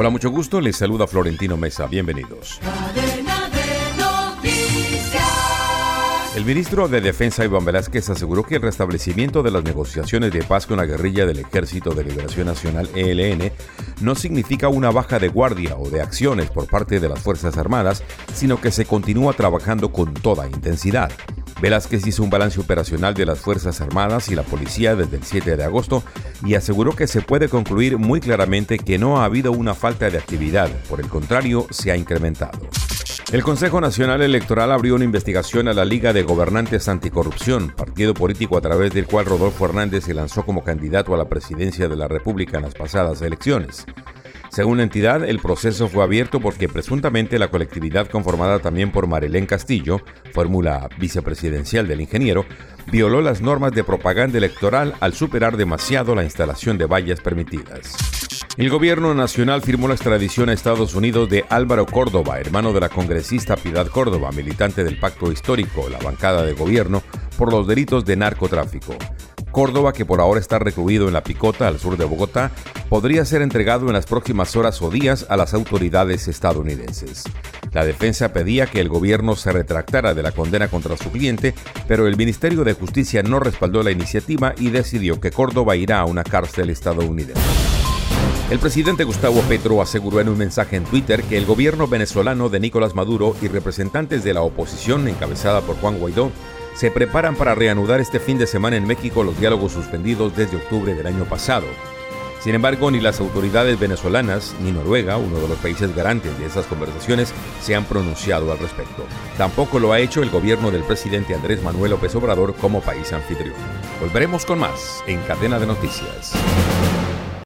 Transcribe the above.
Hola, mucho gusto. Les saluda Florentino Mesa. Bienvenidos. El ministro de Defensa Iván Velázquez aseguró que el restablecimiento de las negociaciones de paz con la guerrilla del Ejército de Liberación Nacional ELN no significa una baja de guardia o de acciones por parte de las Fuerzas Armadas, sino que se continúa trabajando con toda intensidad. Velázquez hizo un balance operacional de las Fuerzas Armadas y la Policía desde el 7 de agosto y aseguró que se puede concluir muy claramente que no ha habido una falta de actividad, por el contrario, se ha incrementado. El Consejo Nacional Electoral abrió una investigación a la Liga de Gobernantes Anticorrupción, partido político a través del cual Rodolfo Hernández se lanzó como candidato a la presidencia de la República en las pasadas elecciones. Según la entidad, el proceso fue abierto porque presuntamente la colectividad conformada también por Marilén Castillo, fórmula vicepresidencial del ingeniero, violó las normas de propaganda electoral al superar demasiado la instalación de vallas permitidas. El gobierno nacional firmó la extradición a Estados Unidos de Álvaro Córdoba, hermano de la congresista Piedad Córdoba, militante del pacto histórico, la bancada de gobierno, por los delitos de narcotráfico. Córdoba, que por ahora está recluido en la Picota, al sur de Bogotá, podría ser entregado en las próximas horas o días a las autoridades estadounidenses. La defensa pedía que el gobierno se retractara de la condena contra su cliente, pero el Ministerio de Justicia no respaldó la iniciativa y decidió que Córdoba irá a una cárcel estadounidense. El presidente Gustavo Petro aseguró en un mensaje en Twitter que el gobierno venezolano de Nicolás Maduro y representantes de la oposición encabezada por Juan Guaidó se preparan para reanudar este fin de semana en México los diálogos suspendidos desde octubre del año pasado. Sin embargo, ni las autoridades venezolanas ni Noruega, uno de los países garantes de esas conversaciones, se han pronunciado al respecto. Tampoco lo ha hecho el gobierno del presidente Andrés Manuel López Obrador como país anfitrión. Volveremos con más en Cadena de Noticias.